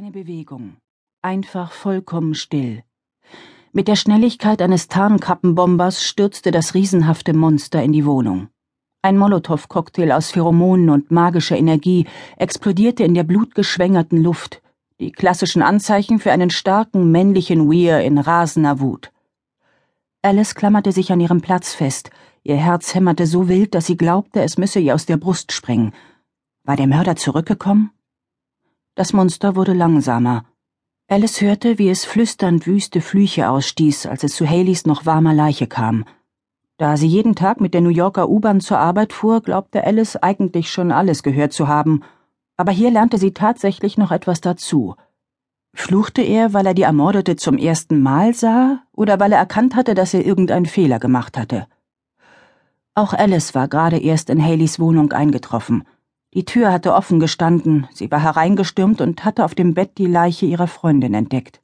Keine Bewegung. Einfach vollkommen still. Mit der Schnelligkeit eines Tarnkappenbombers stürzte das riesenhafte Monster in die Wohnung. Ein Molotow-Cocktail aus Pheromonen und magischer Energie explodierte in der blutgeschwängerten Luft, die klassischen Anzeichen für einen starken männlichen Weir in rasender Wut. Alice klammerte sich an ihrem Platz fest, ihr Herz hämmerte so wild, dass sie glaubte, es müsse ihr aus der Brust springen. War der Mörder zurückgekommen? Das Monster wurde langsamer. Alice hörte, wie es flüsternd wüste Flüche ausstieß, als es zu Haleys noch warmer Leiche kam. Da sie jeden Tag mit der New Yorker U-Bahn zur Arbeit fuhr, glaubte Alice eigentlich schon alles gehört zu haben, aber hier lernte sie tatsächlich noch etwas dazu. Fluchte er, weil er die Ermordete zum ersten Mal sah, oder weil er erkannt hatte, dass er irgendeinen Fehler gemacht hatte? Auch Alice war gerade erst in Haleys Wohnung eingetroffen. Die Tür hatte offen gestanden, sie war hereingestürmt und hatte auf dem Bett die Leiche ihrer Freundin entdeckt.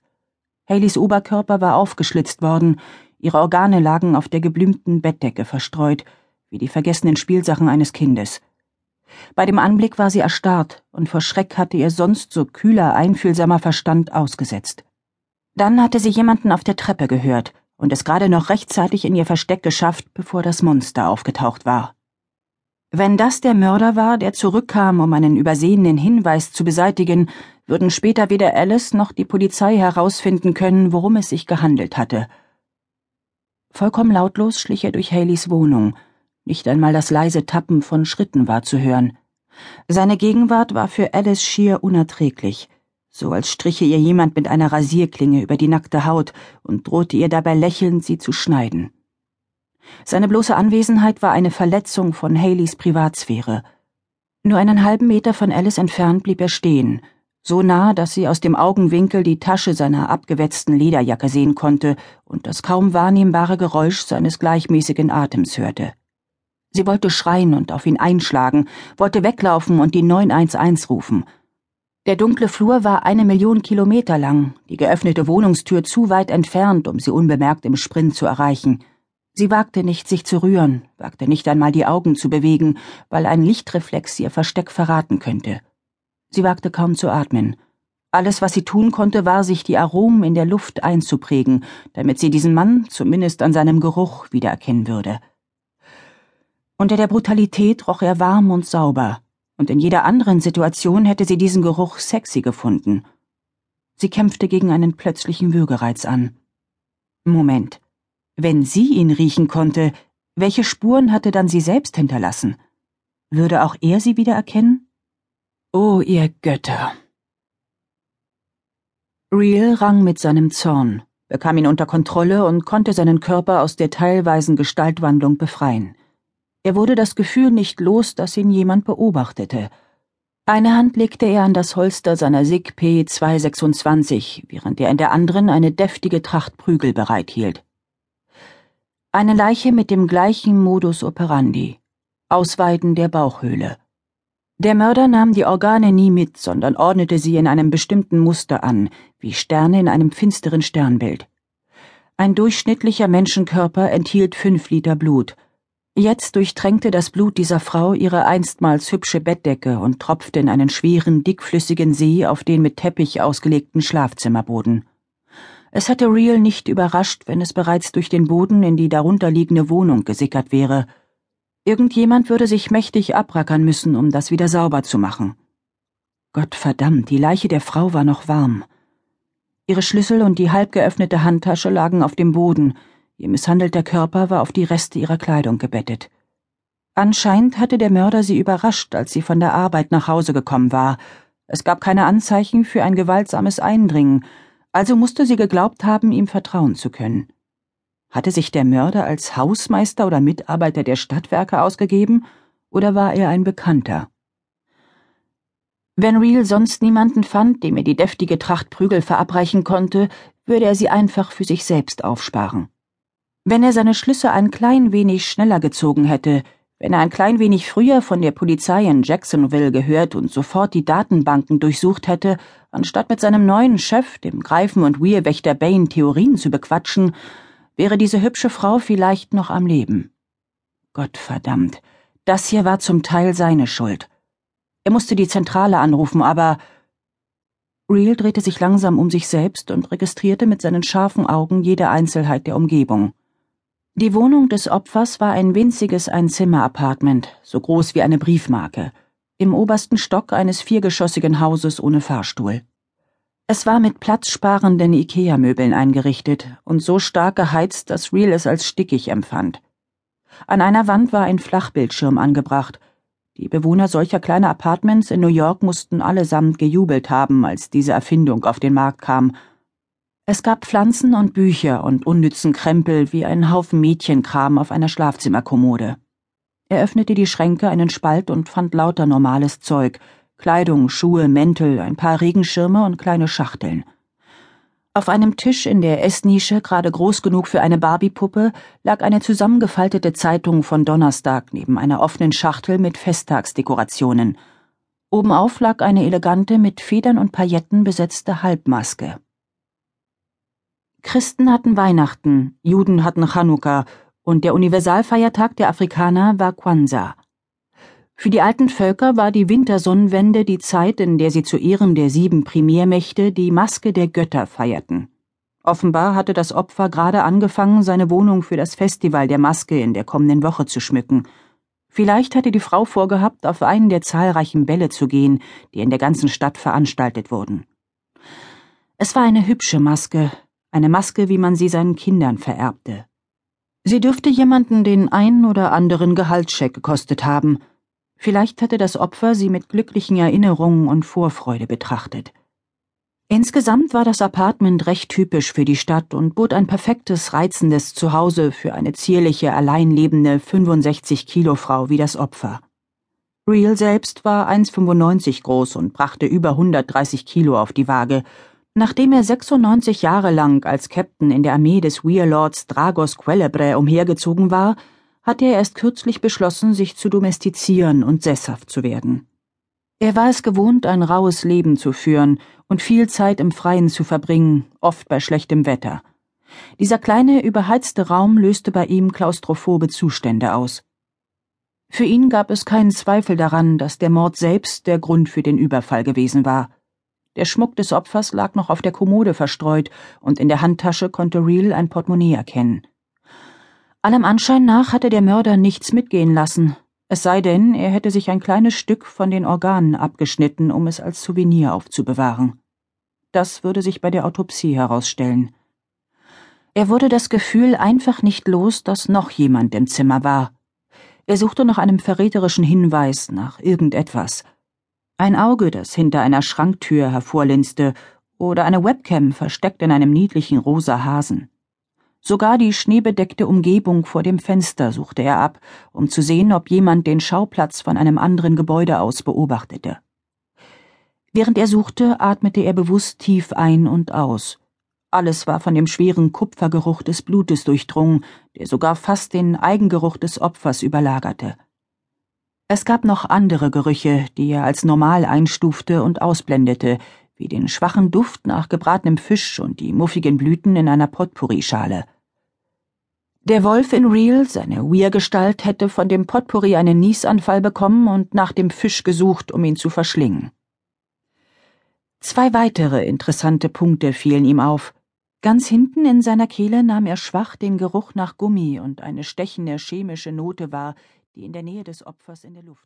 Haleys Oberkörper war aufgeschlitzt worden, ihre Organe lagen auf der geblümten Bettdecke verstreut, wie die vergessenen Spielsachen eines Kindes. Bei dem Anblick war sie erstarrt, und vor Schreck hatte ihr sonst so kühler, einfühlsamer Verstand ausgesetzt. Dann hatte sie jemanden auf der Treppe gehört und es gerade noch rechtzeitig in ihr Versteck geschafft, bevor das Monster aufgetaucht war. Wenn das der Mörder war, der zurückkam, um einen übersehenen Hinweis zu beseitigen, würden später weder Alice noch die Polizei herausfinden können, worum es sich gehandelt hatte. Vollkommen lautlos schlich er durch Haleys Wohnung. Nicht einmal das leise Tappen von Schritten war zu hören. Seine Gegenwart war für Alice schier unerträglich, so als striche ihr jemand mit einer Rasierklinge über die nackte Haut und drohte ihr dabei lächelnd, sie zu schneiden. Seine bloße Anwesenheit war eine Verletzung von Haleys Privatsphäre. Nur einen halben Meter von Alice entfernt blieb er stehen, so nah, dass sie aus dem Augenwinkel die Tasche seiner abgewetzten Lederjacke sehen konnte und das kaum wahrnehmbare Geräusch seines gleichmäßigen Atems hörte. Sie wollte schreien und auf ihn einschlagen, wollte weglaufen und die 911 rufen. Der dunkle Flur war eine Million Kilometer lang, die geöffnete Wohnungstür zu weit entfernt, um sie unbemerkt im Sprint zu erreichen. Sie wagte nicht, sich zu rühren, wagte nicht einmal die Augen zu bewegen, weil ein Lichtreflex ihr Versteck verraten könnte. Sie wagte kaum zu atmen. Alles, was sie tun konnte, war, sich die Aromen in der Luft einzuprägen, damit sie diesen Mann zumindest an seinem Geruch wiedererkennen würde. Unter der Brutalität roch er warm und sauber, und in jeder anderen Situation hätte sie diesen Geruch sexy gefunden. Sie kämpfte gegen einen plötzlichen Würgereiz an. Moment. Wenn sie ihn riechen konnte, welche Spuren hatte dann sie selbst hinterlassen? Würde auch er sie wiedererkennen? Oh, ihr Götter! Real rang mit seinem Zorn, bekam ihn unter Kontrolle und konnte seinen Körper aus der teilweisen Gestaltwandlung befreien. Er wurde das Gefühl nicht los, dass ihn jemand beobachtete. Eine Hand legte er an das Holster seiner SIG P226, während er in der anderen eine deftige Tracht Prügel bereithielt. Eine Leiche mit dem gleichen Modus operandi. Ausweiden der Bauchhöhle. Der Mörder nahm die Organe nie mit, sondern ordnete sie in einem bestimmten Muster an, wie Sterne in einem finsteren Sternbild. Ein durchschnittlicher Menschenkörper enthielt fünf Liter Blut. Jetzt durchtränkte das Blut dieser Frau ihre einstmals hübsche Bettdecke und tropfte in einen schweren, dickflüssigen See auf den mit Teppich ausgelegten Schlafzimmerboden. Es hätte Real nicht überrascht, wenn es bereits durch den Boden in die darunterliegende Wohnung gesickert wäre. Irgendjemand würde sich mächtig abrackern müssen, um das wieder sauber zu machen. Gott verdammt, die Leiche der Frau war noch warm. Ihre Schlüssel und die halb geöffnete Handtasche lagen auf dem Boden, ihr misshandelter Körper war auf die Reste ihrer Kleidung gebettet. Anscheinend hatte der Mörder sie überrascht, als sie von der Arbeit nach Hause gekommen war. Es gab keine Anzeichen für ein gewaltsames Eindringen, also musste sie geglaubt haben, ihm vertrauen zu können. Hatte sich der Mörder als Hausmeister oder Mitarbeiter der Stadtwerke ausgegeben, oder war er ein Bekannter? Wenn Real sonst niemanden fand, dem er die deftige Tracht Prügel verabreichen konnte, würde er sie einfach für sich selbst aufsparen. Wenn er seine Schlüsse ein klein wenig schneller gezogen hätte, wenn er ein klein wenig früher von der Polizei in Jacksonville gehört und sofort die Datenbanken durchsucht hätte, anstatt mit seinem neuen Chef, dem Greifen- und Weirwächter Bane, Theorien zu bequatschen, wäre diese hübsche Frau vielleicht noch am Leben. Gott verdammt, das hier war zum Teil seine Schuld. Er musste die Zentrale anrufen, aber Real drehte sich langsam um sich selbst und registrierte mit seinen scharfen Augen jede Einzelheit der Umgebung. Die Wohnung des Opfers war ein winziges Einzimmer-Apartment, so groß wie eine Briefmarke, im obersten Stock eines viergeschossigen Hauses ohne Fahrstuhl. Es war mit platzsparenden Ikea-Möbeln eingerichtet und so stark geheizt, dass Real es als stickig empfand. An einer Wand war ein Flachbildschirm angebracht. Die Bewohner solcher kleiner Apartments in New York mussten allesamt gejubelt haben, als diese Erfindung auf den Markt kam es gab Pflanzen und Bücher und unnützen Krempel wie ein Haufen Mädchenkram auf einer Schlafzimmerkommode. Er öffnete die Schränke einen Spalt und fand lauter normales Zeug, Kleidung, Schuhe, Mäntel, ein paar Regenschirme und kleine Schachteln. Auf einem Tisch in der Essnische, gerade groß genug für eine Barbiepuppe, lag eine zusammengefaltete Zeitung von Donnerstag neben einer offenen Schachtel mit Festtagsdekorationen. Obenauf lag eine elegante, mit Federn und Pailletten besetzte Halbmaske. Christen hatten Weihnachten, Juden hatten Chanukka und der Universalfeiertag der Afrikaner war Kwanzaa. Für die alten Völker war die Wintersonnenwende die Zeit, in der sie zu Ehren der sieben Primärmächte die Maske der Götter feierten. Offenbar hatte das Opfer gerade angefangen, seine Wohnung für das Festival der Maske in der kommenden Woche zu schmücken. Vielleicht hatte die Frau vorgehabt, auf einen der zahlreichen Bälle zu gehen, die in der ganzen Stadt veranstaltet wurden. Es war eine hübsche Maske, eine Maske, wie man sie seinen Kindern vererbte. Sie dürfte jemanden den einen oder anderen Gehaltscheck gekostet haben. Vielleicht hatte das Opfer sie mit glücklichen Erinnerungen und Vorfreude betrachtet. Insgesamt war das Apartment recht typisch für die Stadt und bot ein perfektes, reizendes Zuhause für eine zierliche, allein lebende 65 Kilo Frau wie das Opfer. Real selbst war 1,95 groß und brachte über 130 Kilo auf die Waage Nachdem er 96 Jahre lang als Captain in der Armee des Weirlords Dragos Quellebre umhergezogen war, hatte er erst kürzlich beschlossen, sich zu domestizieren und sesshaft zu werden. Er war es gewohnt, ein raues Leben zu führen und viel Zeit im Freien zu verbringen, oft bei schlechtem Wetter. Dieser kleine, überheizte Raum löste bei ihm klaustrophobe Zustände aus. Für ihn gab es keinen Zweifel daran, dass der Mord selbst der Grund für den Überfall gewesen war. Der Schmuck des Opfers lag noch auf der Kommode verstreut, und in der Handtasche konnte Real ein Portemonnaie erkennen. Allem Anschein nach hatte der Mörder nichts mitgehen lassen, es sei denn, er hätte sich ein kleines Stück von den Organen abgeschnitten, um es als Souvenir aufzubewahren. Das würde sich bei der Autopsie herausstellen. Er wurde das Gefühl einfach nicht los, dass noch jemand im Zimmer war. Er suchte nach einem verräterischen Hinweis, nach irgendetwas – ein Auge, das hinter einer Schranktür hervorlinste, oder eine Webcam versteckt in einem niedlichen rosa Hasen. Sogar die schneebedeckte Umgebung vor dem Fenster suchte er ab, um zu sehen, ob jemand den Schauplatz von einem anderen Gebäude aus beobachtete. Während er suchte, atmete er bewusst tief ein und aus. Alles war von dem schweren Kupfergeruch des Blutes durchdrungen, der sogar fast den Eigengeruch des Opfers überlagerte. Es gab noch andere Gerüche, die er als normal einstufte und ausblendete, wie den schwachen Duft nach gebratenem Fisch und die muffigen Blüten in einer Potpourri-Schale. Der Wolf in Real, seine Weir-Gestalt, hätte von dem Potpourri einen Niesanfall bekommen und nach dem Fisch gesucht, um ihn zu verschlingen. Zwei weitere interessante Punkte fielen ihm auf. Ganz hinten in seiner Kehle nahm er schwach den Geruch nach Gummi und eine stechende chemische Note wahr, die in der Nähe des Opfers in der Luft